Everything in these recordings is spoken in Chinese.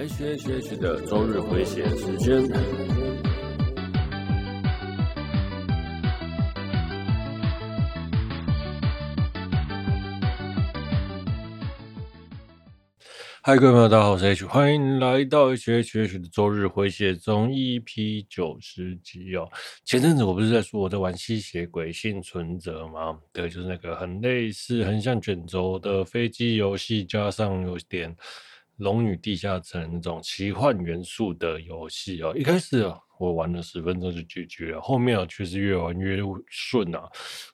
H H H 的周日回血时间。嗨，各位朋友，大家好，我是 H，欢迎来到 H H H 的周日回血中 EP 九十集哦。前阵子我不是在说我在玩吸血鬼幸存者吗？对，就是那个很类似、很像卷轴的飞机游戏，加上有点。龙与地下城那种奇幻元素的游戏哦，一开始，我玩了十分钟就拒绝了，后面啊确实越玩越顺啊。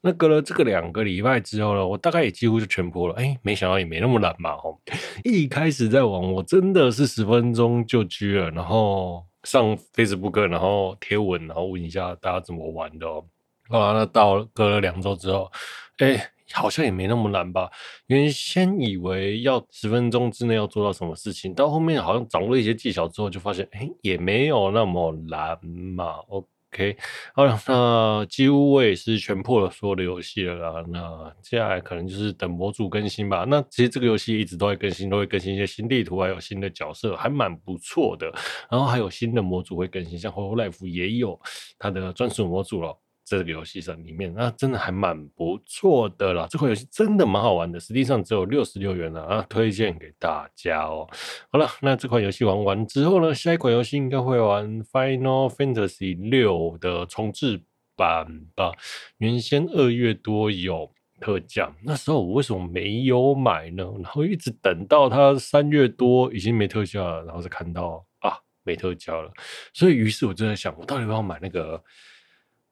那隔了这个两个礼拜之后呢，我大概也几乎就全破了。哎，没想到也没那么难嘛！哦，一开始在玩，我真的是十分钟就拒了，然后上 Facebook，然后贴文，然后问一下大家怎么玩的哦。好啦，那到隔了两周之后，哎。好像也没那么难吧？原先以为要十分钟之内要做到什么事情，到后面好像掌握了一些技巧之后，就发现，哎，也没有那么难嘛。OK，好了，那几乎我也是全破了所有的游戏了啦。那接下来可能就是等模组更新吧。那其实这个游戏一直都会更新，都会更新一些新地图，还有新的角色，还蛮不错的。然后还有新的模组会更新，像 Hololive 也有它的专属模组了。这个游戏上里面，那真的还蛮不错的啦。这款游戏真的蛮好玩的，实际上只有六十六元了啊，推荐给大家哦。好了，那这款游戏玩完之后呢，下一款游戏应该会玩 Final Fantasy 六的重置版吧。原先二月多有特价，那时候我为什么没有买呢？然后一直等到它三月多已经没特价了，然后才看到啊没特价了，所以于是我就在想，我到底要不要买那个？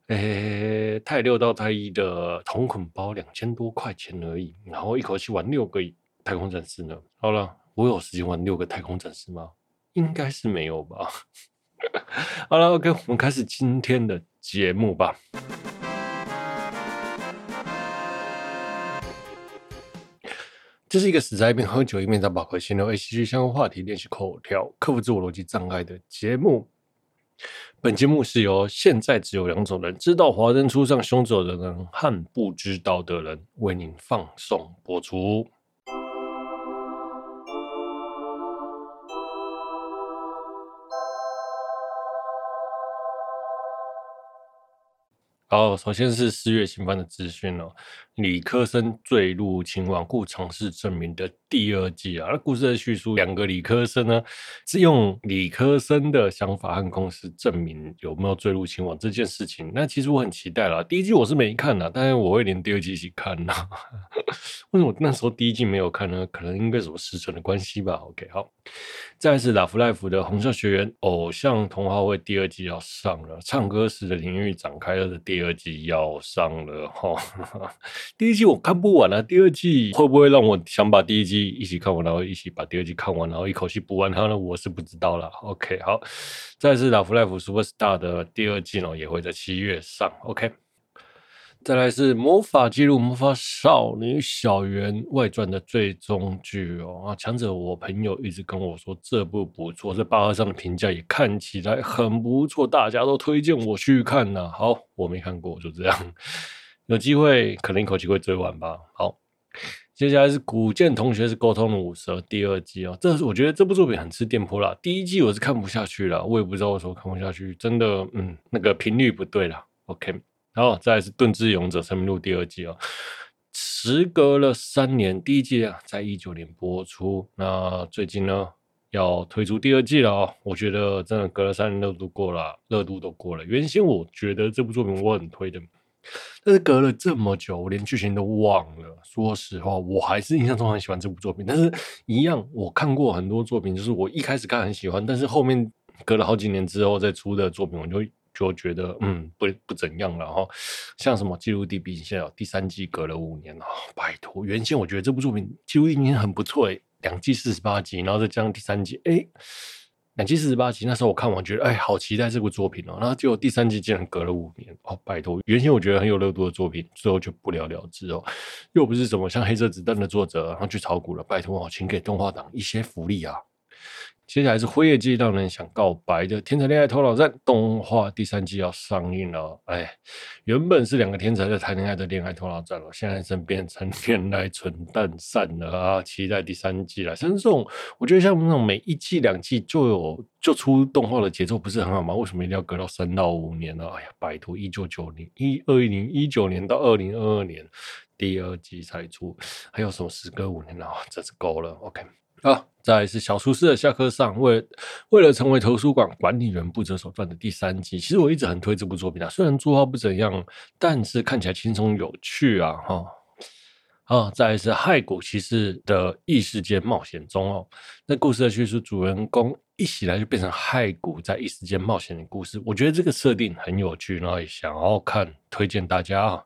诶，太六到太一的同捆包两千多块钱而已，然后一口气玩六个太空战士呢？好了，我有时间玩六个太空战士吗？应该是没有吧。好了，OK，我们开始今天的节目吧。这是一个死在一边喝酒一边打饱和闲聊 A C G 相关话题练习口条、克服自我逻辑障碍的节目。本节目是由现在只有两种人知道华灯初上凶手的人和不知道的人为您放送播出。好，首先是四月新番的资讯哦。理科生坠入情网，故尝试证明的第二季啊。故事的叙述，两个理科生呢是用理科生的想法和公式证明有没有坠入情网这件事情。那其实我很期待啦。第一季我是没看的，但是我会连第二季一起看呢。为什么那时候第一季没有看呢？可能因为什么时程的关系吧。OK，好。再来是 Lovelive 的红校学园偶像同好会第二季要上了，唱歌时的领域展开了的第二季要上了哈。第一季我看不完了，第二季会不会让我想把第一季一起看完，然后一起把第二季看完，然后一口气补完它呢？我是不知道了。OK，好。再来是 Lovelive Superstar 的第二季呢，也会在七月上。OK。再来是《魔法记录魔法少女小圆外传》的最终剧哦啊！强者，我朋友一直跟我说这部不错，这巴赫上的评价也看起来很不错，大家都推荐我去看呢。好，我没看过，就这样。有机会可能一口气会追完吧。好，接下来是古见同学是沟通的五蛇第二季哦。这是我觉得这部作品很吃电波啦。第一季我是看不下去了，我也不知道为什么看不下去，真的，嗯，那个频率不对了。OK。然后再是《盾之勇者生命录》第二季哦，时隔了三年，第一季啊在一九年播出，那最近呢要推出第二季了哦。我觉得真的隔了三年热度过了，热度都过了。原先我觉得这部作品我很推的，但是隔了这么久，我连剧情都忘了。说实话，我还是印象中很喜欢这部作品，但是一样，我看过很多作品，就是我一开始看很喜欢，但是后面隔了好几年之后再出的作品，我就。就觉得嗯不不怎样了哈，像什么《记录地平线》哦，第三季隔了五年了，拜托，原先我觉得这部作品《记录地平线》很不错诶，两季四十八集，然后再加上第三季，诶，两季四十八集，那时候我看完觉得哎，好期待这部作品哦，然后结果第三季竟然隔了五年哦，拜托，原先我觉得很有热度的作品，最后就不了了之哦，又不是什么像《黑色子弹》的作者，然后去炒股了，拜托哦，请给动画党一些福利啊！接下来是《辉夜姬让人想告白》的《天才恋爱头脑战》动画第三季要上映了。哎，原本是两个天才在谈恋爱的恋爱头脑战了，现在真变成恋爱蠢蛋散了啊！期待第三季了。像这种，我觉得像那种每一季两季就有就出动画的节奏不是很好吗？为什么一定要隔到三到五年呢？哎呀，拜托，一九九零一二零一九年到二零二二年第二季才出，还有什么时隔五年啊？这是够了。OK。啊，再来是小厨师的下课上，为为了成为图书馆管理员不择手段的第三季。其实我一直很推这部作品啊，虽然作画不怎样，但是看起来轻松有趣啊，哈。啊，再来是骸骨骑士的异世界冒险中哦。那故事的叙述，主人公一起来就变成骸骨，在异世界冒险的故事，我觉得这个设定很有趣，然后也想要看，推荐大家啊。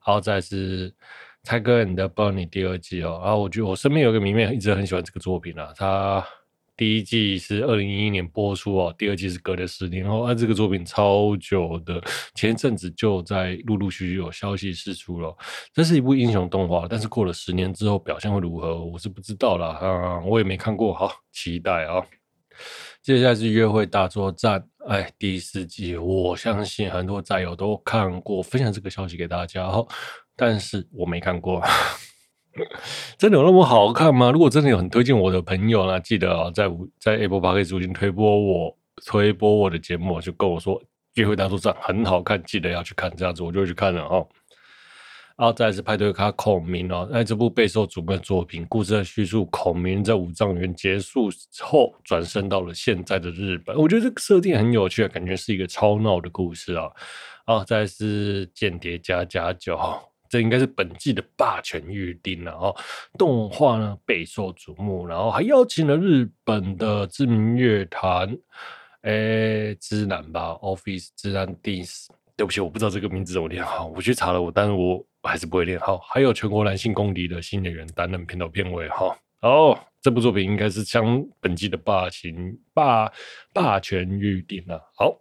好，再是来是。《Tiger and Bunny》第二季哦，然后我觉得我身边有个迷妹一直很喜欢这个作品啊。他第一季是二零一一年播出哦，第二季是隔了十年后，啊，这个作品超久的，前一阵子就在陆陆续续有消息释出了。这是一部英雄动画，但是过了十年之后表现会如何，我是不知道啦。啊，我也没看过，好期待啊。接下来是《约会大作战》哎，第四季，我相信很多战友都看过，分享这个消息给大家哈。但是我没看过，真的有那么好看吗？如果真的有很推荐我的朋友呢，记得啊，在在 Apple Podcast 中心推播我推播我的节目，就跟我说《约会大作战》很好看，记得要去看，这样子我就去看了哦。然后再是派对咖孔明哦，那这部备受瞩目的作品，故事的叙述孔明在五丈原结束后转生到了现在的日本，我觉得这个设定很有趣，感觉是一个超闹的故事啊。然后再是间谍家家酒。这应该是本季的霸权预定了哦。动画呢备受瞩目，然后还邀请了日本的知名乐团，诶，知南吧，Office 知男 This。对不起，我不知道这个名字怎么念好，我去查了，我但是我还是不会念好。还有全国男性公敌的新演员担任片头片尾哈。哦，这部作品应该是将本季的霸权霸霸权预定了。好。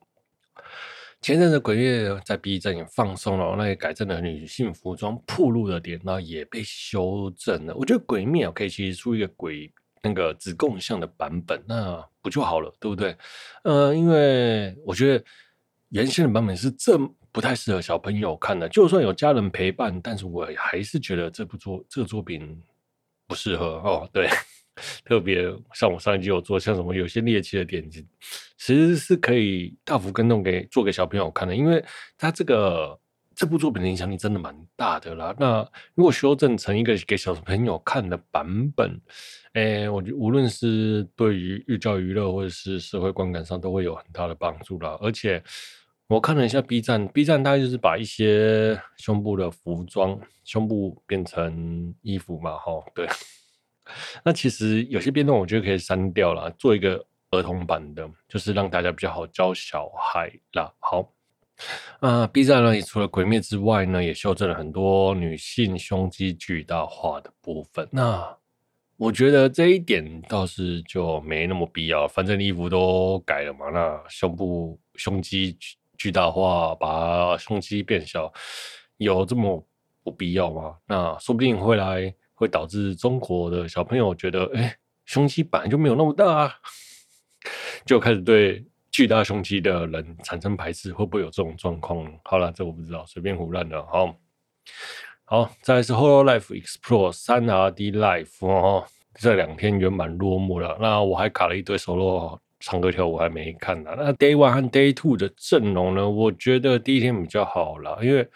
前阵子鬼灭在 B 站也放松了，那也改正了女性服装暴露的点，那也被修正了。我觉得鬼灭可以其实出一个鬼那个子供像的版本，那不就好了，对不对？呃，因为我觉得原先的版本是这不太适合小朋友看的，就算有家人陪伴，但是我还是觉得这部作这个作品不适合哦。对。特别像我上一集有做，像什么有些猎奇的点子，其实是可以大幅更动给做给小朋友看的，因为他这个这部作品的影响力真的蛮大的啦。那如果修正成一个给小朋友看的版本，诶，我觉得无论是对于寓教于乐或者是社会观感上都会有很大的帮助啦。而且我看了一下 B 站，B 站大概就是把一些胸部的服装，胸部变成衣服嘛，哈，对。那其实有些变动，我觉得可以删掉了，做一个儿童版的，就是让大家比较好教小孩啦。好，呃，B 站呢，也除了《鬼灭》之外呢，也修正了很多女性胸肌巨大化的部分。那我觉得这一点倒是就没那么必要，反正衣服都改了嘛。那胸部胸肌巨大化，把胸肌变小，有这么不必要吗？那说不定会来。会导致中国的小朋友觉得，哎，胸肌本来就没有那么大啊，就开始对巨大胸肌的人产生排斥，会不会有这种状况？好了，这我不知道，随便胡乱的。好，好，再来是《Hololive Explore 三 RD Life》哦，这两天圆满落幕了。那我还卡了一堆 solo 唱歌跳舞还没看呢。那 Day One 和 Day Two 的阵容呢？我觉得第一天比较好了，因为，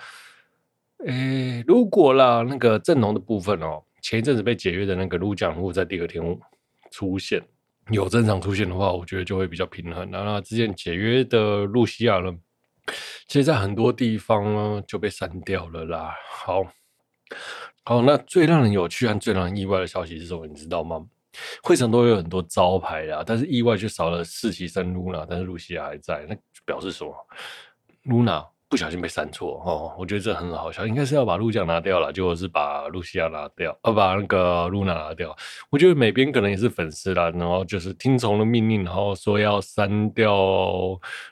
诶，如果啦，那个阵容的部分哦。前一阵子被解约的那个陆江户在第二天出现，有正常出现的话，我觉得就会比较平衡。那之前解约的露西亚呢，其实在很多地方呢就被删掉了啦。好，好，那最让人有趣和最让人意外的消息是什么？你知道吗？会场都有很多招牌啦，但是意外却少了实习生露娜，但是露西亚还在，那表示什么？露娜。不小心被删错哦，我觉得这很好笑，应该是要把陆酱拿掉了，结果是把露西亚拿掉，啊，把那个露娜拿掉。我觉得美编可能也是粉丝啦，然后就是听从了命令，然后说要删掉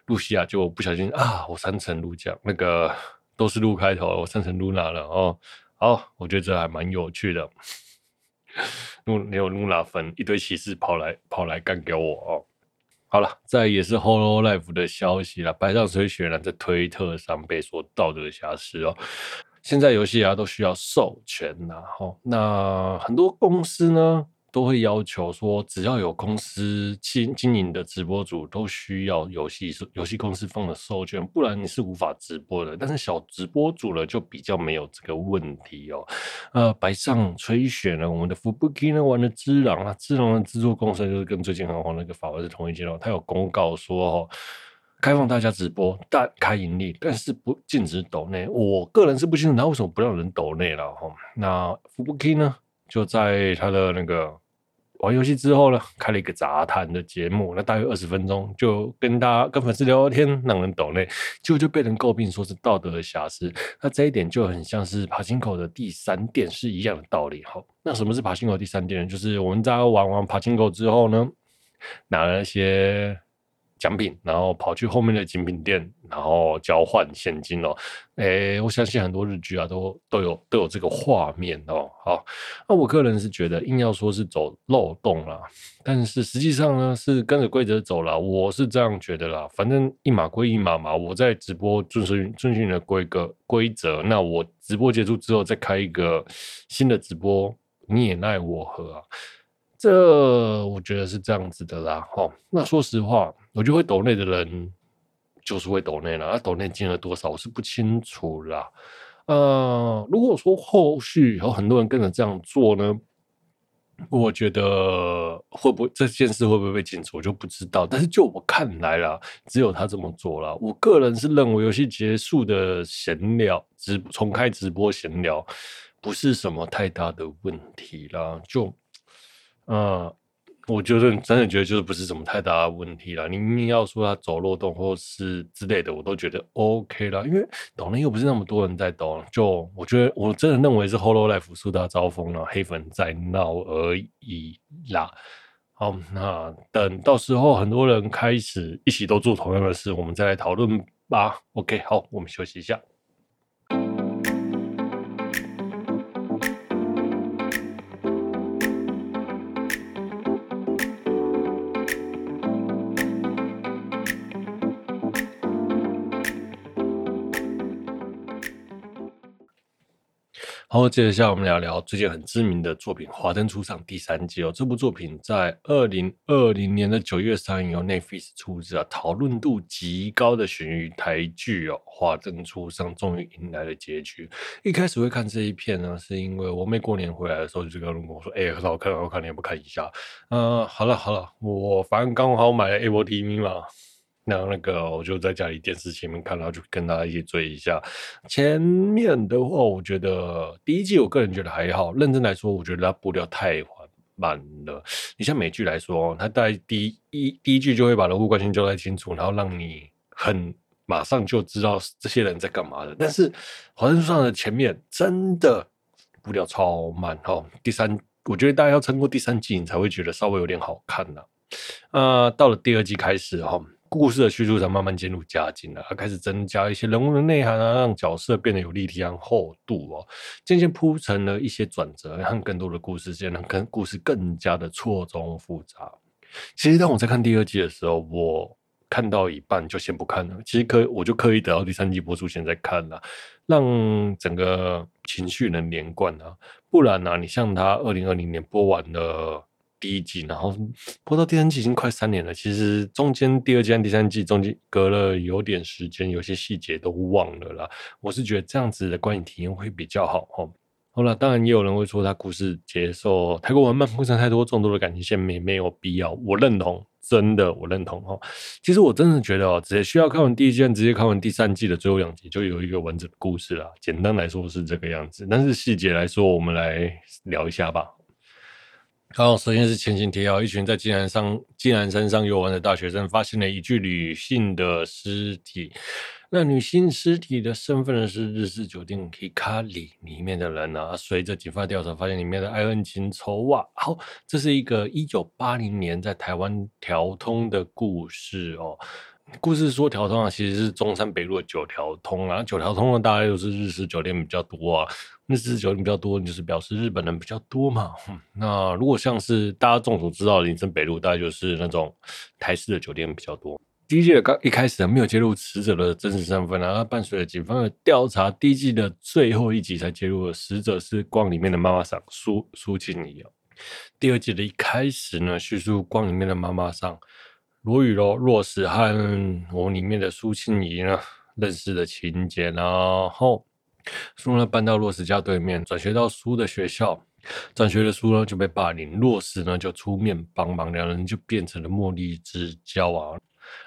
露西亚，就不小心啊，我删成陆酱，那个都是陆开头，我删成露娜了哦。好，我觉得这还蛮有趣的。露没有露娜粉，一堆骑士跑来跑来干给我哦。好了，再也是 Holo Life 的消息了，白上水雪呢在推特上被说道德瑕疵哦。现在游戏啊都需要授权呐，哈，那很多公司呢。都会要求说，只要有公司经经营的直播主都需要游戏游戏公司放的授权，不然你是无法直播的。但是小直播主呢，就比较没有这个问题哦。呃，白上吹雪呢，我们的 Fubuki 呢玩的《只狼》啊，《只狼》的制作公司就是跟最近很红那个法外是同一间哦。他有公告说哦，开放大家直播，但开盈利，但是不禁止抖内。我个人是不清楚他为什么不让人抖内了哈。那 Fubuki 呢？就在他的那个玩游戏之后呢，开了一个杂谈的节目，那大约二十分钟，就跟大家跟粉丝聊聊天，让人抖内，结果就被人诟病说是道德的瑕疵。那这一点就很像是爬行口的第三殿是一样的道理。好，那什么是爬行口第三殿呢？就是我们在玩完爬行口之后呢，拿了一些。奖品，然后跑去后面的精品店，然后交换现金哦。诶，我相信很多日剧啊，都都有都有这个画面哦。好，那我个人是觉得，硬要说是走漏洞啦，但是实际上呢，是跟着规则走了。我是这样觉得啦，反正一码归一码嘛。我在直播遵循遵循的规格规则，那我直播结束之后再开一个新的直播，你也奈我何啊？这我觉得是这样子的啦。哈，那说实话。我觉得会抖内的人就是会抖内了，那抖内金额多少我是不清楚啦。呃，如果说后续有很多人跟着这样做呢，我觉得会不会这件事会不会被禁止，我就不知道。但是就我看来啦，只有他这么做了。我个人是认为游戏结束的闲聊直重开直播闲聊不是什么太大的问题啦。就呃。我觉得真的觉得就是不是什么太大的问题了。你硬要说他走漏洞或是之类的，我都觉得 OK 了。因为抖内又不是那么多人在抖，就我觉得我真的认为是 Hololive 树大招风了，黑粉在闹而已啦。好，那等到时候很多人开始一起都做同样的事，我们再来讨论吧。OK，好，我们休息一下。好，接下来我们聊聊最近很知名的作品《华灯初上》第三季哦。这部作品在二零二零年的九月三日，由 Netflix 出资啊，讨论度极高的悬疑台剧哦，《华灯初上》终于迎来了结局。一开始会看这一片呢，是因为我妹过年回来的时候就跟我说：“哎、很好看，很好看，你也不看一下？”嗯、好了好了，我反正刚好买了 Apple TV 嘛。那那个，我就在家里电视前面看，然后就跟大家一起追一下。前面的话，我觉得第一季我个人觉得还好。认真来说，我觉得它步调太缓慢了。你像美剧来说，它在第一第一季就会把人物关系交代清楚，然后让你很马上就知道这些人在干嘛的。但是《华灯初上》的前面真的步调超慢哈。第三，我觉得大家要撑过第三季，你才会觉得稍微有点好看呐。呃，到了第二季开始哈。故事的叙述才慢慢渐入佳境了，它开始增加一些人物的内涵啊，让角色变得有立体和厚度哦，渐渐铺成了一些转折，让更多的故事线，让更故事更加的错综复杂。其实当我在看第二季的时候，我看到一半就先不看了，其实可我就刻意等到第三季播出前再看了，让整个情绪能连贯啊，不然呢、啊，你像他二零二零年播完了。第一季，然后播到第三季已经快三年了。其实中间第二季和第三季中间隔了有点时间，有些细节都忘了啦。我是觉得这样子的观影体验会比较好哈。好了，当然也有人会说他故事节奏太过缓慢，铺陈太多众多的感情线没没有必要。我认同，真的我认同哈。其实我真的觉得哦，只需要看完第一季，直接看完第三季的最后两集，就有一个完整的故事了。简单来说是这个样子，但是细节来说，我们来聊一下吧。好，首先是前情提要：一群在金兰上金兰山上游玩的大学生，发现了一具女性的尸体。那女性尸体的身份呢，是日式酒店 Hikari 里面的人啊。随着警方调查，发现里面的爱恨情仇啊。好，这是一个一九八零年在台湾调通的故事哦。故事说条通啊，其实是中山北路的九条通啊。九条通呢，大概就是日式酒店比较多啊。日式酒店比较多，就是表示日本人比较多嘛。那如果像是大家众所知道的林森北路，大概就是那种台式的酒店比较多。第一季的刚一开始没有揭露死者的真实身份啊，伴随着警方的调查，第一季的最后一集才揭露了死者是光里面的妈妈桑苏苏庆仪。第二季的一开始呢，叙述光里面的妈妈桑。罗雨柔、若石和我里面的苏庆仪呢认识的情节，然后苏呢搬到若石家对面，转学到苏的学校，转学的苏呢就被霸凌，若石呢就出面帮忙，两人就变成了莫逆之交啊。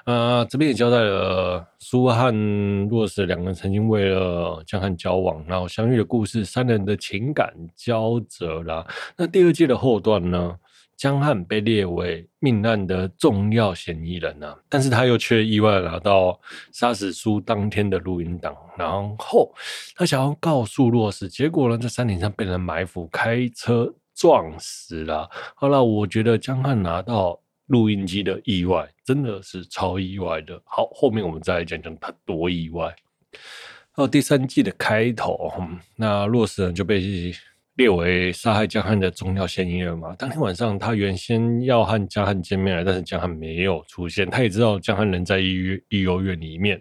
呃，这边也交代了苏和若石两个人曾经为了江汉交往，然后相遇的故事，三人的情感交折啦。那第二季的后段呢？江汉被列为命案的重要嫌疑人呢、但是他又却意外拿到杀死苏当天的录音档，然后他想要告诉若石，结果呢，在山顶上被人埋伏，开车撞死了。好了，我觉得江汉拿到录音机的意外真的是超意外的。好，后面我们再来讲讲他多意外。到第三季的开头，那若石呢就被。列为杀害江汉的重要嫌疑人嘛？当天晚上，他原先要和江汉见面了，但是江汉没有出现。他也知道江汉人在医院医幼院里面。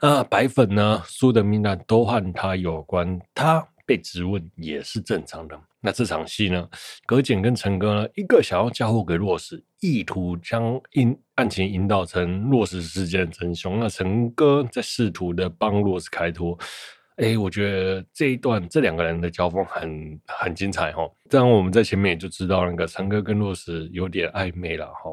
啊，白粉呢？苏的命案都和他有关，他被质问也是正常的。那这场戏呢？葛俭跟陈哥呢？一个想要嫁祸给若石，意图将引案情引导成若石事件的真凶。那陈哥在试图的帮若石开脱。哎，我觉得这一段这两个人的交锋很很精彩哈。这样我们在前面也就知道那个陈哥跟洛石有点暧昧了哈。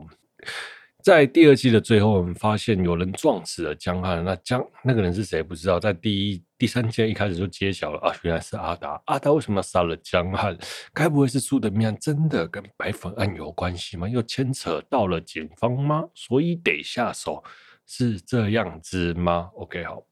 在第二季的最后，我们发现有人撞死了江汉，那江那个人是谁不知道。在第一第三季一开始就揭晓了啊，原来是阿达。阿达为什么杀了江汉？该不会是苏的命案真的跟白粉案有关系吗？又牵扯到了警方吗？所以得下手，是这样子吗？OK，好，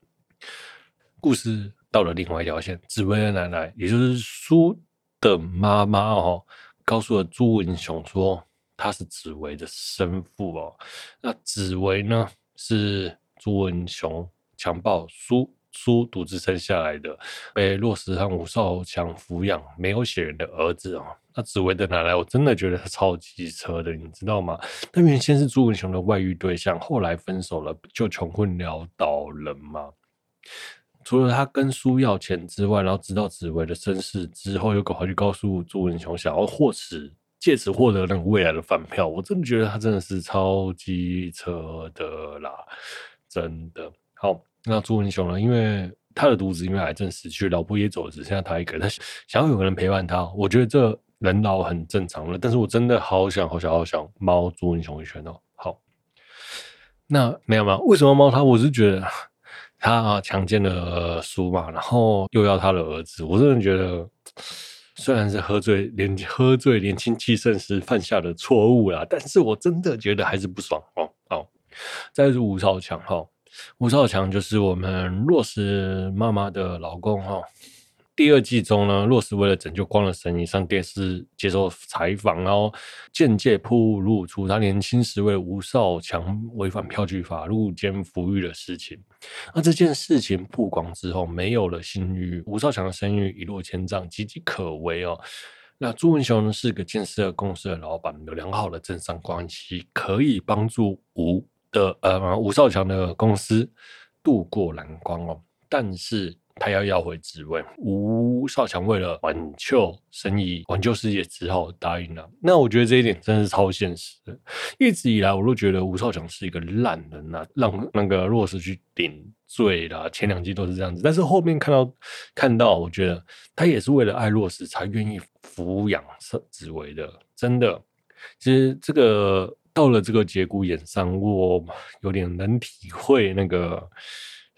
故事。到了另外一条线，紫薇的奶奶，也就是苏的妈妈哦，告诉了朱文雄说他是紫薇的生父哦。那紫薇呢，是朱文雄强暴苏苏独自生下来的，被若石和吴少强抚养，没有血缘的儿子哦。那紫薇的奶奶，我真的觉得他超机车的，你知道吗？他原先是朱文雄的外遇对象，后来分手了，就穷困潦倒了嘛。除了他跟苏要钱之外，然后知道紫薇的身世之后，又赶快去告诉朱文雄，想要获此借此获得那个未来的饭票。我真的觉得他真的是超机车的啦，真的。好，那朱文雄呢？因为他的独子因为癌症死去，老婆也走了，只剩下他一个，他想要有个人陪伴他。我觉得这人老很正常了，但是我真的好想好想好想猫朱文雄一圈哦。好，那没有吗？为什么猫他？我是觉得。他强奸了苏嘛，然后又要他的儿子，我真的觉得，虽然是喝醉年喝醉年轻气盛时犯下的错误啦，但是我真的觉得还是不爽哦。好，再是吴少强哈，吴少强就是我们若石妈妈的老公哈。第二季中呢，若石为了拯救光的生意，上电视接受采访，然后间接曝露出他年轻时为吴少强违反票据法入监服狱的事情。那这件事情曝光之后，没有了信誉，吴少强的声誉一落千丈，岌岌可危哦。那朱文雄呢，是个建设公司的老板，有良好的政商关系，可以帮助吴的呃吴少强的公司渡过难关哦。但是。他要要回职位，吴少强为了挽救生意、挽救事业，只好答应了。那我觉得这一点真的是超现实。一直以来，我都觉得吴少强是一个烂人呐、啊，让那个若石去顶罪啦。前两季都是这样子，但是后面看到看到，我觉得他也是为了爱若石才愿意抚养紫薇的。真的，其实这个到了这个节骨眼上，我有点能体会那个。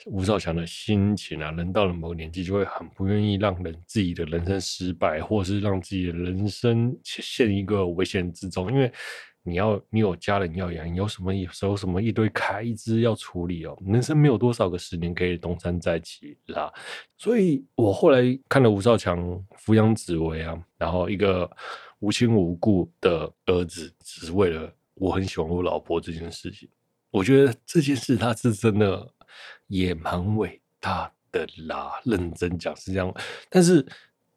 吴少强的心情啊，人到了某个年纪，就会很不愿意让人自己的人生失败，或是让自己的人生陷一个危险之中。因为你要，你有家人要养，有什么有什么一堆开支要处理哦。人生没有多少个十年可以东山再起啦。所以我后来看了吴少强抚养紫薇啊，然后一个无亲无故的儿子，只是为了我很喜欢我老婆这件事情。我觉得这件事他是真的也蛮伟大的啦。认真讲是这样，但是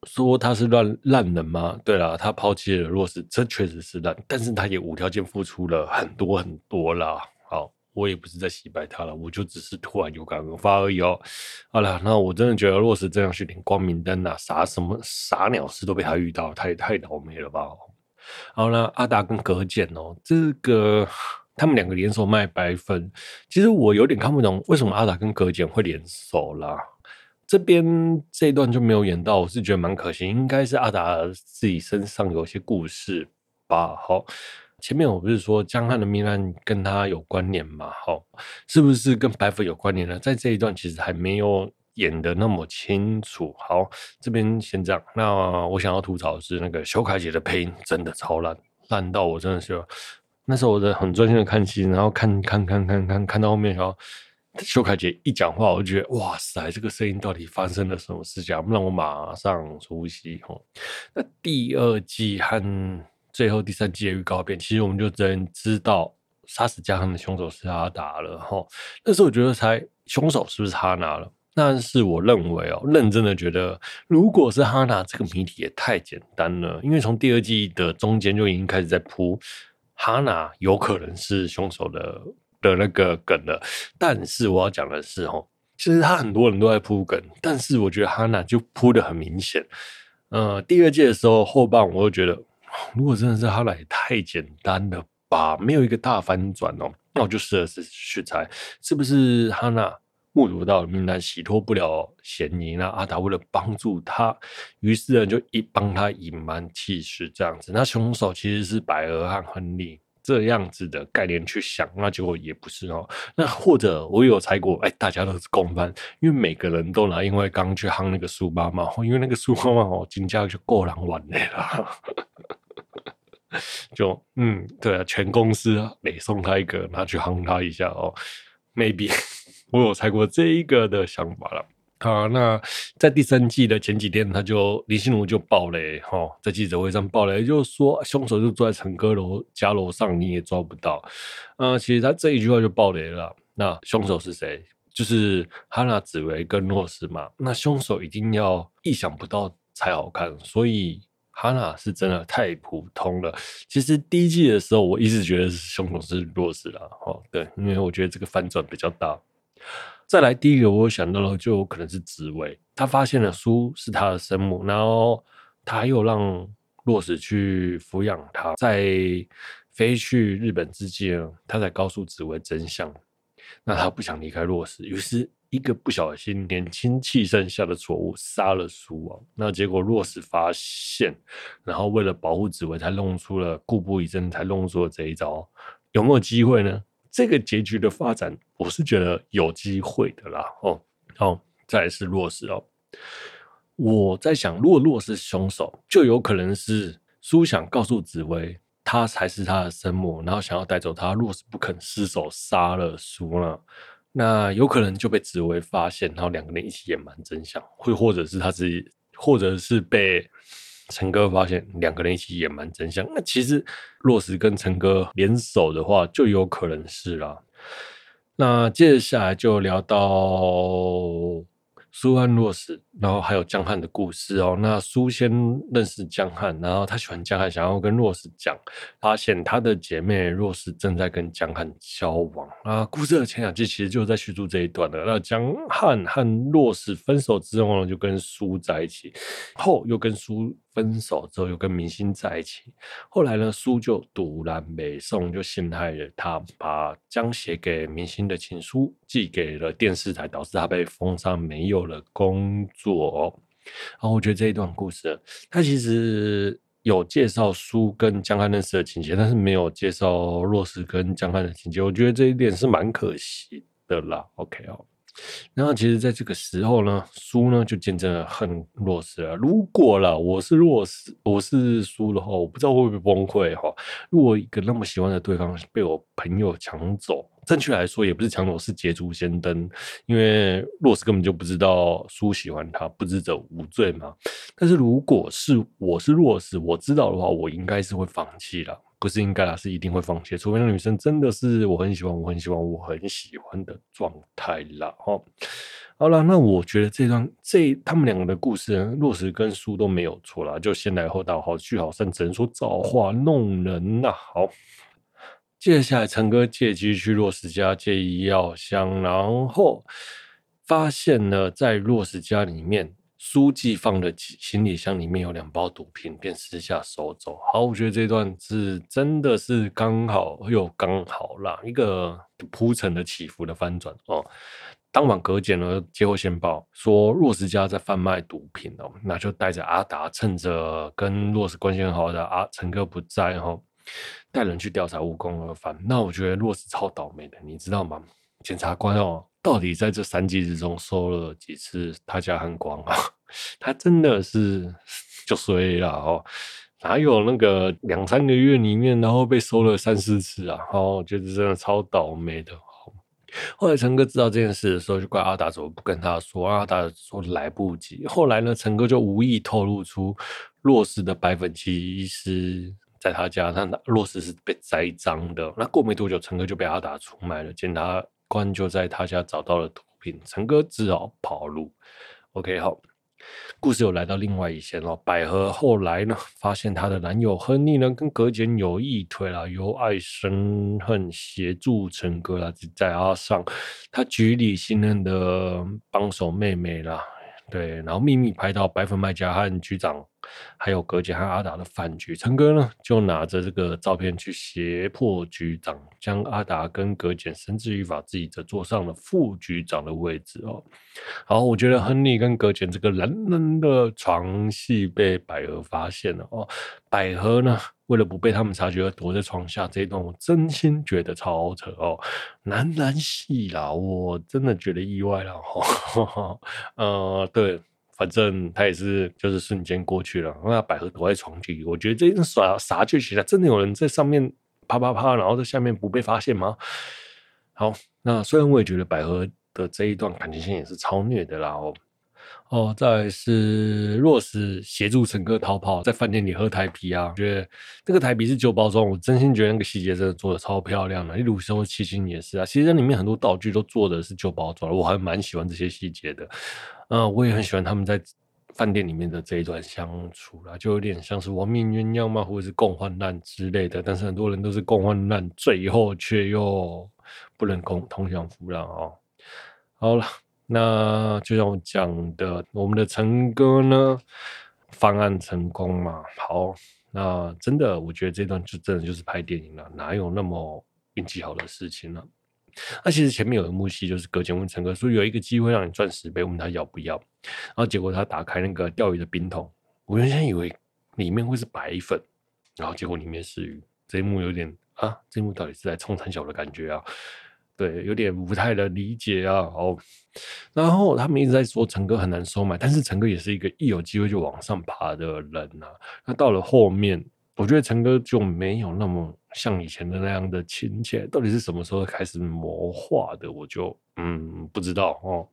说他是乱烂人吗？对啦，他抛弃了洛斯，这确实是烂，但是他也无条件付出了很多很多啦。好。我也不是在洗白他了，我就只是突然有感而发而已哦。好了，那我真的觉得洛斯这样去领光明灯啊，啥什么啥鸟事都被他遇到，他也太倒霉了吧。好了，阿达跟葛简哦，这个他们两个联手卖白粉，其实我有点看不懂为什么阿达跟葛简会联手啦。这边这一段就没有演到，我是觉得蛮可惜，应该是阿达自己身上有些故事吧。好。前面我不是说江汉的命案跟他有关联吗？好，是不是跟白粉有关联呢？在这一段其实还没有演得那么清楚。好，这边先这样。那我想要吐槽的是那个修凯姐的配音真的超烂，烂到我真的是那时候我在很专心的看戏，然后看看看看看看到后面，然后修凯杰一讲话，我就觉得哇塞，这个声音到底发生了什么事情？让我马上出戏。吼，那第二季和。最后第三季的预告片，其实我们就只能知道杀死江汉的凶手是哈娜了哈。但是我觉得猜凶手是不是哈娜了？但是我认为哦，认真的觉得，如果是哈娜，这个谜题也太简单了。因为从第二季的中间就已经开始在铺哈娜有可能是凶手的的那个梗了。但是我要讲的是哦，其实他很多人都在铺梗，但是我觉得哈娜就铺得很明显。呃，第二季的时候后半我就觉得。如果真的是哈娜，也太简单了吧？没有一个大反转哦，那我就试着去猜，是不是哈娜目睹到命案，洗脱不了嫌疑？那阿达为了帮助他，于是呢就一帮他隐瞒气势这样子。那凶手其实是百合和亨利这样子的概念去想，那结果也不是哦。那或者我有猜过，哎，大家都是共犯，因为每个人都拿，因为刚去夯那个苏妈妈，因为那个苏妈妈哦，金价就够狼玩的啦。就嗯，对啊，全公司每送他一个，拿去夯他一下哦。Maybe 我有猜过这一个的想法了。好，那在第三季的前几天，他就林心如就爆雷哈、在记者会上爆雷，就是说凶手就坐在陈哥楼家楼上，你也抓不到。呃，其实他这一句话就爆雷了。那凶手是谁？就是哈娜、紫薇跟洛斯嘛。那凶手一定要意想不到才好看，所以。哈娜是真的太普通了。其实第一季的时候，我一直觉得是凶手是洛斯啦。哦，对，因为我觉得这个反转比较大。再来，第一个我想到了就可能是紫薇，他发现了苏是他的生母，然后他又让洛斯去抚养他，在飞去日本之际，他才告诉紫薇真相。那他不想离开洛斯，于是。一个不小心，年轻气盛下的错误杀了苏王，那结果洛斯发现，然后为了保护紫薇，才弄出了故布疑阵，才弄出了这一招。有没有机会呢？这个结局的发展，我是觉得有机会的啦。哦，好，再来是洛斯哦。我在想，如果洛斯是凶手，就有可能是苏想告诉紫薇，他才是他的生母，然后想要带走他。洛斯不肯失手杀了苏了。那有可能就被紫薇发现，然后两个人一起隐瞒真相，会或者是他自己，或者是被陈哥发现，两个人一起隐瞒真相。那其实洛石跟陈哥联手的话，就有可能是啦。那接下来就聊到。苏安洛石，然后还有江汉的故事哦。那苏先认识江汉，然后他喜欢江汉，想要跟洛斯讲，发现他的姐妹洛斯正在跟江汉交往啊。故事的前两季其实就在叙述这一段的。那江汉和洛斯分手之后呢，就跟苏在一起，后又跟苏。分手之后又跟明星在一起，后来呢，苏就赌烂美宋，就陷害了他，把将写给明星的情书寄给了电视台，导致他被封杀，没有了工作我哦。然后我觉得这一段故事，他其实有介绍书跟江汉认识的情节，但是没有介绍洛斯跟江汉的情节，我觉得这一点是蛮可惜的啦。OK 哦。然后，其实，在这个时候呢，苏呢就见证了恨洛斯了。如果啦，我是洛斯，我是苏的话，我不知道会不会崩溃哈。如果一个那么喜欢的对方被我朋友抢走，正确来说也不是抢走，是捷足先登，因为洛斯根本就不知道苏喜欢他，不知者无罪嘛。但是如果是我是洛斯，我知道的话，我应该是会放弃了。不是应该啦，是一定会放弃，除非那女生真的是我很喜欢，我很喜欢，我很喜欢的状态啦。哦，好了，那我觉得这段这他们两个的故事，若石跟苏都没有错啦，就先来后到，好聚好散，只能说造化弄人呐、好。接下来，陈哥借机去若石家借医药箱，然后发现了在若石家里面，书记放的行李箱里面有两包毒品，便私下收走。好，我觉得这段是真的是刚好又刚好啦，一个铺陈的起伏的翻转哦。当晚葛简呢接获线报，说若石家在贩卖毒品哦，那就带着阿达，趁着跟若石关系很好的阿陈哥不在哈。带人去调查无功而返，那我觉得若石超倒霉的，你知道吗？检察官哦，到底在这三季之中收了几次他家汉光啊？他真的是 就衰了哦，哪有那个两三个月里面，然后被收了三四次啊？哦，我觉得真的超倒霉的。后来陈哥知道这件事的时候，就怪阿达怎么不跟他说，阿达说来不及。后来呢，陈哥就无意透露出若石的白粉其实。在他家，他若石是被栽赃的。那过没多久，陈哥就被阿达出卖了。检察官就在他家找到了毒品，陈哥只好跑路。OK，好，故事又来到另外一线了。百合后来呢，发现她的男友亨利呢跟葛简有一腿了，由爱生恨，协助陈哥了，在阿上他局里信任的帮手妹妹啦。对，然后秘密拍到白粉卖家和局长，还有葛简和阿达的饭局。陈哥呢，就拿着这个照片去胁迫局长，将阿达跟葛简绳之于法，自己则坐上了副局长的位置哦。好，我觉得亨利跟葛简这个男人的床戏被百合发现了哦。百合呢，为了不被他们察觉而躲在床下，这一段我真心觉得超扯哦。男男戏啦，我真的觉得意外了哈。呃，对，反正他也是就是瞬间过去了。那百合躲在床底，我觉得这一耍傻剧情来，真的有人在上面啪啪啪，然后在下面不被发现吗？好，那虽然我也觉得百合的这一段感情线也是超虐的啦哦。哦，再来是若石协助乘客逃跑，在饭店里喝台啤啊！我觉得这个台啤是旧包装，我真心觉得那个细节真的做的超漂亮的。例如说七星也是啊，其实里面很多道具都做的是旧包装，我还蛮喜欢这些细节的。嗯、我也很喜欢他们在饭店里面的这一段相处啦，就有点像是亡命鸳鸯嘛，或者是共患难之类的。但是很多人都是共患难，最后却又不能共同享福了哦。好了。那就像我讲的，我们的陈哥呢，犯案成功嘛？好，那真的，我觉得这段就真的就是拍电影了，哪有那么运气好的事情呢？那其实前面有一幕戏，就是葛简问陈哥说，有一个机会让你赚十倍，问他要不要？然后结果他打开那个钓鱼的冰桶，我原先以为里面会是白粉，然后结果里面是鱼，这一幕有点啊，这一幕到底是在冲三小的感觉啊？对，有点不太的理解啊。哦，然后他们一直在说陈哥很难收买，但是陈哥也是一个一有机会就往上爬的人呐、啊。那到了后面，我觉得陈哥就没有那么像以前的那样的亲切。到底是什么时候开始魔化的？我就嗯不知道哦。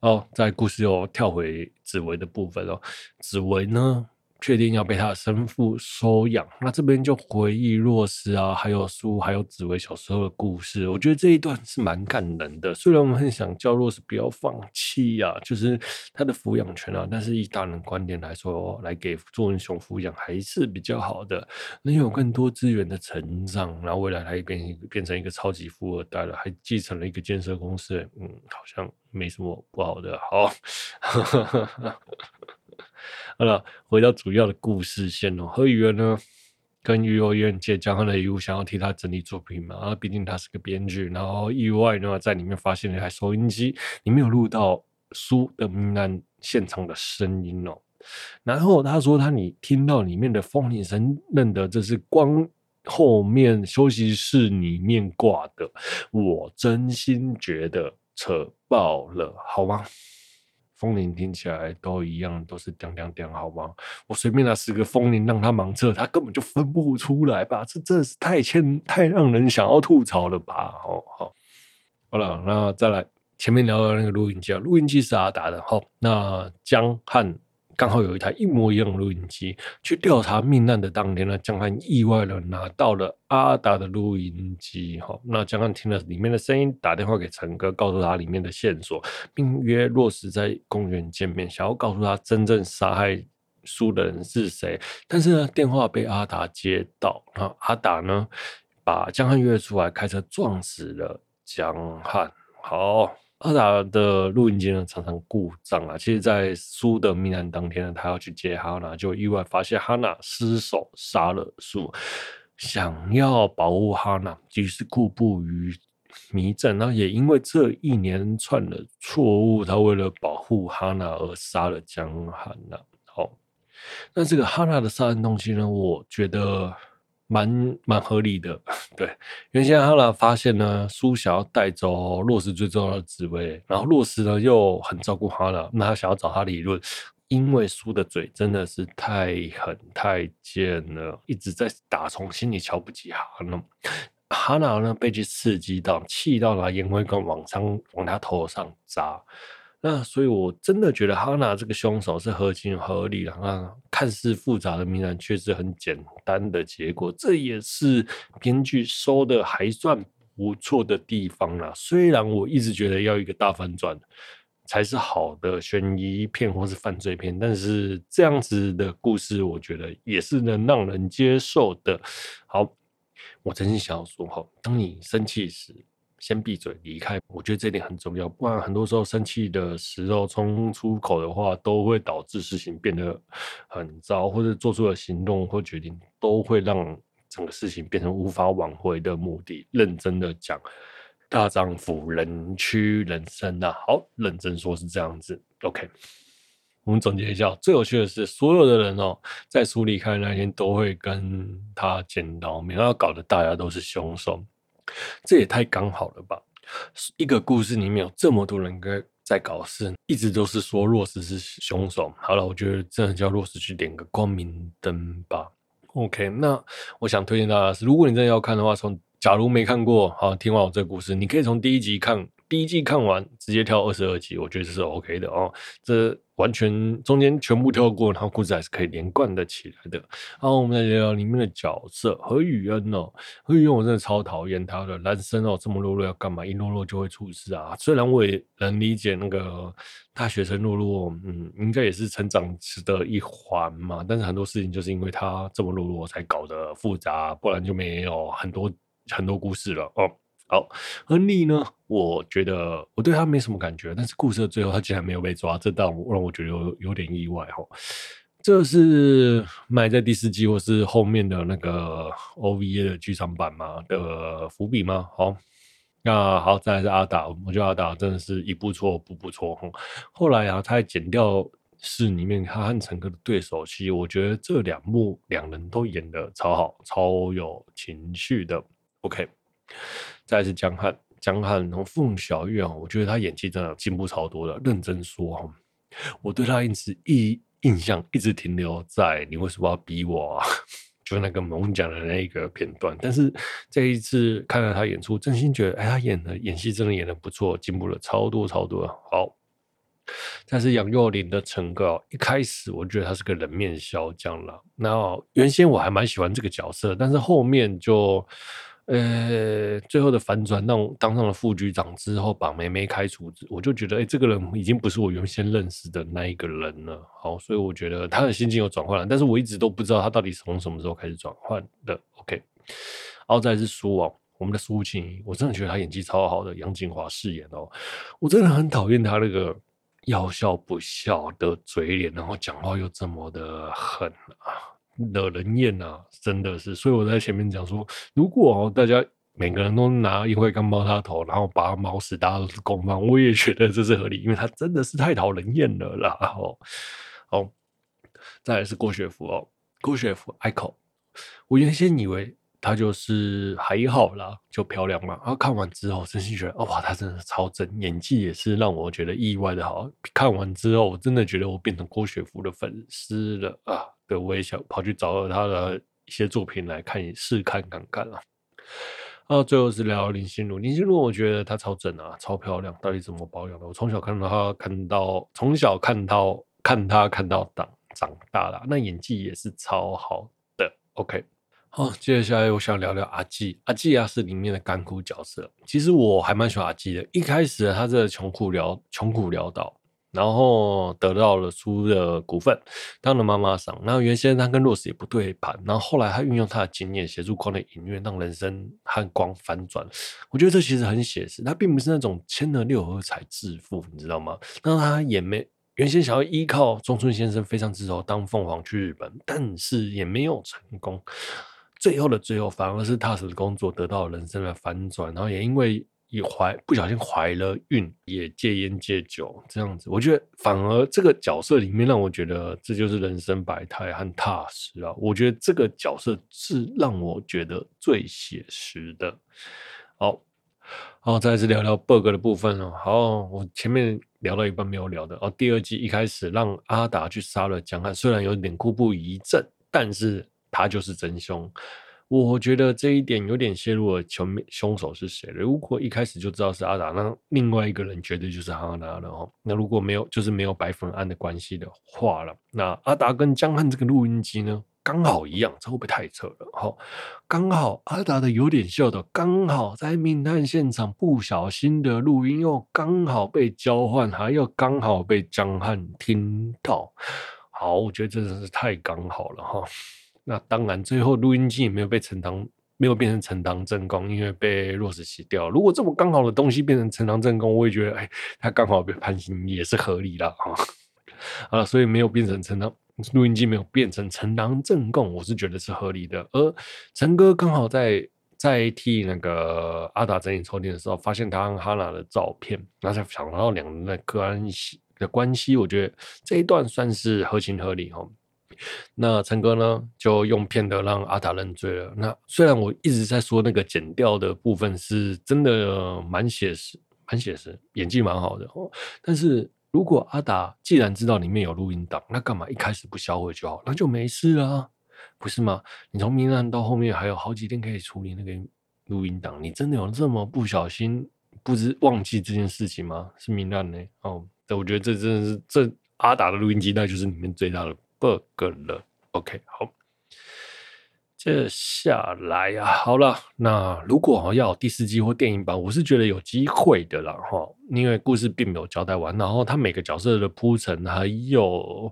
哦，在故事又跳回紫薇的部分哦，紫薇呢？确定要被他的生父收养，那这边就回忆若石啊，还有苏，还有紫薇小时候的故事。我觉得这一段是蛮感人的。虽然我们很想叫若石不要放弃呀，就是他的抚养权啊，但是以大人观点来说，来给作文熊抚养还是比较好的，能有更多资源的成长，然后未来他也变变成一个超级富二代了，还继承了一个建设公司，嗯，好像没什么不好的。好。好了，回到主要的故事线哦。河语呢，跟育幼院借江汉的遗物，想要替他整理作品嘛。啊，毕竟他是个编剧。然后意外呢，在里面发现了一台收音机，里面有录到书的命案现场的声音哦。然后他说，他你听到里面的风铃声，认得这是光后面休息室里面挂的。我真心觉得扯爆了，好吗？风铃听起来都一样，都是叮叮叮，好吗？我随便拿十个风铃让他盲测，他根本就分不出来吧？这真的是太欠，太让人想要吐槽了吧？好好，好了，那再来前面聊到那个录音机啊，录音机是阿达的。好，那江汉刚好有一台一模一样的录音机，去调查命案的当天呢，江汉意外的拿到了阿达的录音机。好，那江汉听了里面的声音，打电话给陈哥，告诉他里面的线索，并约落实在公园见面，想要告诉他真正杀害苏的人是谁。但是呢，电话被阿达接到，然后阿达呢，把江汉约出来，开车撞死了江汉。好。阿达的录音机呢，常常故障啊。其实，在苏的命案当天呢，他要去接哈娜，就意外发现哈娜失手杀了苏，想要保护哈娜，于是故步于迷阵。那也因为这一连串的错误，他为了保护哈娜而杀了江汉娜。好，那这个哈娜的杀人动机呢，我觉得。蛮蛮合理的，对。原先哈娜发现呢，苏想要带走洛斯最重要的职位，然后洛斯呢又很照顾哈娜，那他想要找他理论，因为苏的嘴真的是太狠太贱了，一直在打从心里瞧不起哈娜。哈娜呢被其刺激到，气到拿烟灰缸往上往他头上砸。那所以，我真的觉得哈娜这个凶手是合情合理的啊！看似复杂的命案，却是很简单的结果，这也是编剧收的还算不错的地方啦。虽然我一直觉得要一个大反转才是好的悬疑片或是犯罪片，但是这样子的故事，我觉得也是能让人接受的。好，我真心想要说哈，当你生气时，先闭嘴离开，我觉得这点很重要。不然很多时候生气的时候冲出口的话，都会导致事情变得很糟，或者做出的行动或决定都会让整个事情变成无法挽回的目的。认真的讲，大丈夫忍屈人伸呐。好，认真说是这样子。OK，我们总结一下，最有趣的是，所有的人哦，在书离开那天都会跟他见到面，然后搞得大家都是凶手。这也太刚好了吧！一个故事里面有这么多人在在搞事，一直都是说洛斯是凶手。好了，我觉得真的叫洛斯去点个光明灯吧。OK，那我想推荐大家是，如果你真的要看的话，从假如没看过，好，听完我这个故事，你可以从第一集看。第一季看完，直接跳二十二集，我觉得是 OK 的哦。这完全中间全部跳过，然后故事还是可以连贯的起来的。然后我们来聊聊里面的角色何雨恩哦，何雨恩我真的超讨厌他的男生哦，这么懦弱要干嘛？一懦弱就会出事啊。虽然我也能理解那个大学生懦弱，嗯，应该也是成长的一环嘛。但是很多事情就是因为他这么懦弱才搞得复杂，不然就没有很多很多故事了哦。好，亨利呢？我觉得我对他没什么感觉，但是故事的最后他竟然没有被抓，这倒让我觉得有有点意外哈。这是埋在第四季或是后面的那个 OVA 的剧场版嘛的伏笔吗？好，那好，再来是阿达，我觉得阿达真的是一不错，步步错。后来啊，他在剪掉是里面他和陈哥的对手戏，我觉得这两幕两人都演得超好，超有情绪的。OK。再是江汉，江汉从凤小岳，我觉得他演技真的进步超多的。认真说，我对他一直印印象一直停留在你为什么要逼我啊？就那个猛讲的那一个片段。但是这一次看了他演出，真心觉得，哎，他演的演戏真的演的不错，进步了超多超多。好，但是杨佑宁的陈哥，一开始我觉得他是个冷面笑匠了。那原先我还蛮喜欢这个角色，但是后面就。呃，最后的反转，让当上了副局长之后，把梅梅开除，我就觉得，哎，这个人已经不是我原先认识的那一个人了。好，所以我觉得他的心境有转换了，但是我一直都不知道他到底从什么时候开始转换的。OK，然后再是苏哦，我们的苏青，我真的觉得他演技超好的，杨谨华饰演哦，我真的很讨厌他那个要笑不笑的嘴脸，然后讲话又这么的狠啊。惹人厌、啊，真的是，所以我在前面讲说，如果大家每个人都拿烟灰缸包他头，然后把猫屎，大家都是共犯，我也觉得这是合理，因为他真的是太讨人厌了啦。哦，好，再来是郭雪芙哦，郭雪芙爱口，我原先以为她就是还好啦，就漂亮嘛，然后看完之后，真心觉得哇，她真的超正，演技也是让我觉得意外的好。看完之后，我真的觉得我变成郭雪芙的粉丝了啊。对，我也想跑去找了他的一些作品来看，试看看看啊。然后最后是聊林心如，林心如我觉得她超正啊，超漂亮，到底怎么保养的？我从小看到她，看到从小看到看她看到长长大了，那演技也是超好的。OK，好，接下来我想聊聊阿季。阿季啊是里面的甘苦角色，其实我还蛮喜欢阿季的。一开始他这穷苦潦穷苦潦倒。然后得到了苏的股份，当了妈妈桑。然后原先他跟洛斯也不对盘，然后后来他运用他的经验协助光的隐喻，让人生和光反转。我觉得这其实很写实，他并不是那种签了六合彩致富，你知道吗？那他也没原先想要依靠中村先生飞上枝头当凤凰去日本，但是也没有成功。最后的最后，反而是踏实的工作得到人生的反转，然后也因为。也怀不小心怀了孕，也戒烟戒酒这样子，我觉得反而这个角色里面让我觉得这就是人生百态和踏实啊。我觉得这个角色是让我觉得最写实的。好，好，再次聊聊 bug 的部分哦。好，我前面聊到一半没有聊的哦。第二季一开始让阿达去杀了江汉，虽然有点故布疑阵，但是他就是真凶。我觉得这一点有点泄露了凶凶手是谁。如果一开始就知道是阿达，那另外一个人绝对就是哈娜了哦。那如果没有，就是没有白粉案的关系的话了，那阿达跟江汉这个录音机呢，刚好一样，这会不会太扯了？哈，刚好阿达的有点秀的，刚好在命案现场不小心的录音，又刚好被交换，还又刚好被江汉听到。好，我觉得这真是太刚好了哈。那当然，最后录音机也没有被呈堂，没有变成呈堂证供，因为被洛斯洗掉。如果这么刚好的东西变成呈堂证供，我也觉得，哎，他刚好被判刑也是合理的啊。啊，所以没有变成呈堂录音机没有变成呈堂证供，我是觉得是合理的。而陈哥刚好在在替那个阿达整理抽屉的时候，发现他和哈娜的照片，然后才想到两人的关系的关系，我觉得这一段算是合情合理哈。那陈哥呢，就用骗的让阿达认罪了。那虽然我一直在说那个剪掉的部分是真的蛮写实，蛮写实，演技蛮好的哦。但是如果阿达既然知道里面有录音档，那干嘛一开始不销毁就好？那就没事啊，不是吗？你从命案到后面还有好几天可以处理那个录音档，你真的有这么不小心不知忘记这件事情吗？是命案呢？哦，这我觉得这真的是这阿达的录音机，那就是里面最大的。Bug 了，OK，好，接下来、啊，好了，那如果要有第四季或电影版，我是觉得有机会的啦，哈，因为故事并没有交代完，然后他每个角色的铺陈还有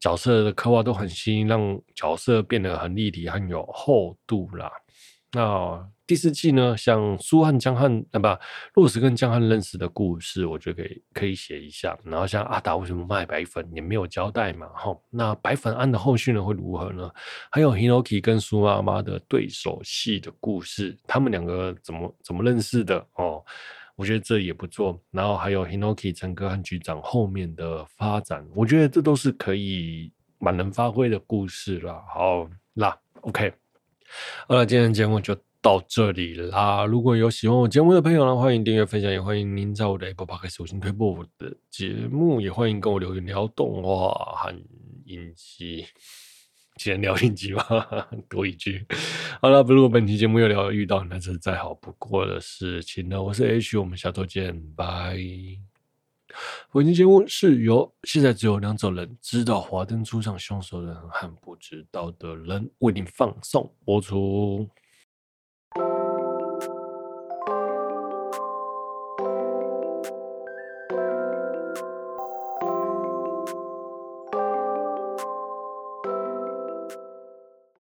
角色的刻画都很新，让角色变得很立体，很有厚度啦。那第四季呢，像苏和江汉，那不，洛石跟江汉认识的故事，我觉得可以可以写一下。然后像阿达为什么卖白粉，也没有交代嘛，哈。那白粉案的后续呢会如何呢？还有 Hinoki 跟苏妈妈的对手戏的故事，他们两个怎么怎么认识的哦？我觉得这也不错。然后还有 Hinoki 陈哥和局长后面的发展，我觉得这都是可以蛮能发挥的故事了。好，那 OK。好了，今天的节目就到这里啦。如果有喜欢我节目的朋友呢，欢迎订阅、分享，也欢迎您在我的 Apple Podcast 首先推播我的节目，也欢迎跟我留言聊动画和影集。既然聊影集吧，多一句。好了，如果本期节目有聊遇到，那是再好不过的事情了。我是 H，我们下周见，拜。本期节目是由现在只有两种人知道华灯初上凶手的人和不知道的人为您放送播出。